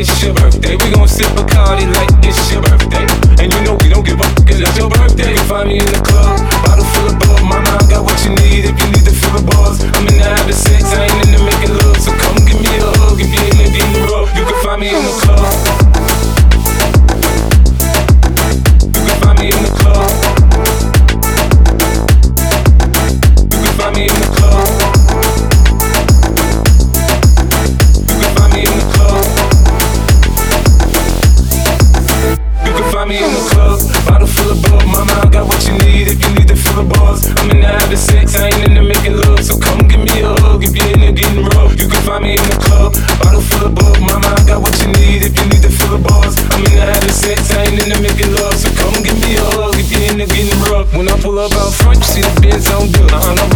It's your birthday, we sip a Bacardi like been getting rough. You can find me in the club, bottle full of bug. Mama, I got what you need if you need the full bars. I'm in the having sex, I ain't in the making love. So come give me a hug if you're in the getting rough. When I pull up out front, you see the Benz on good. Uh-huh,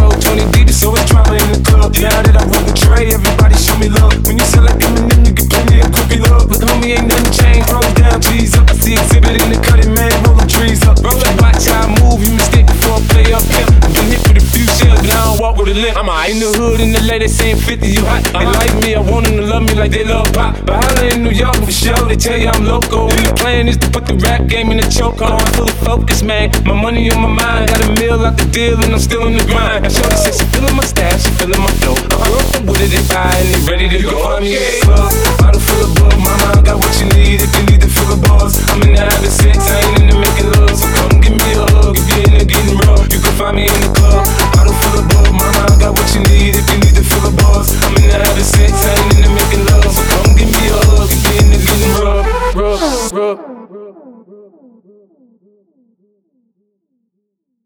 In the hood, in the lady saying 50, you hot. They uh-huh. like me, I want them to love me like they love pop. But I in New York for sure, they tell you I'm local. And the plan is to put the rap game in the chokehold. I'm fully focused, man. My money on my mind, got a meal out the deal, and I'm still in the grind. I show the sense, she feeling my stash, she feeling my flow. Uh-huh. I'm working with it, they buy, and they ready to go. I'm.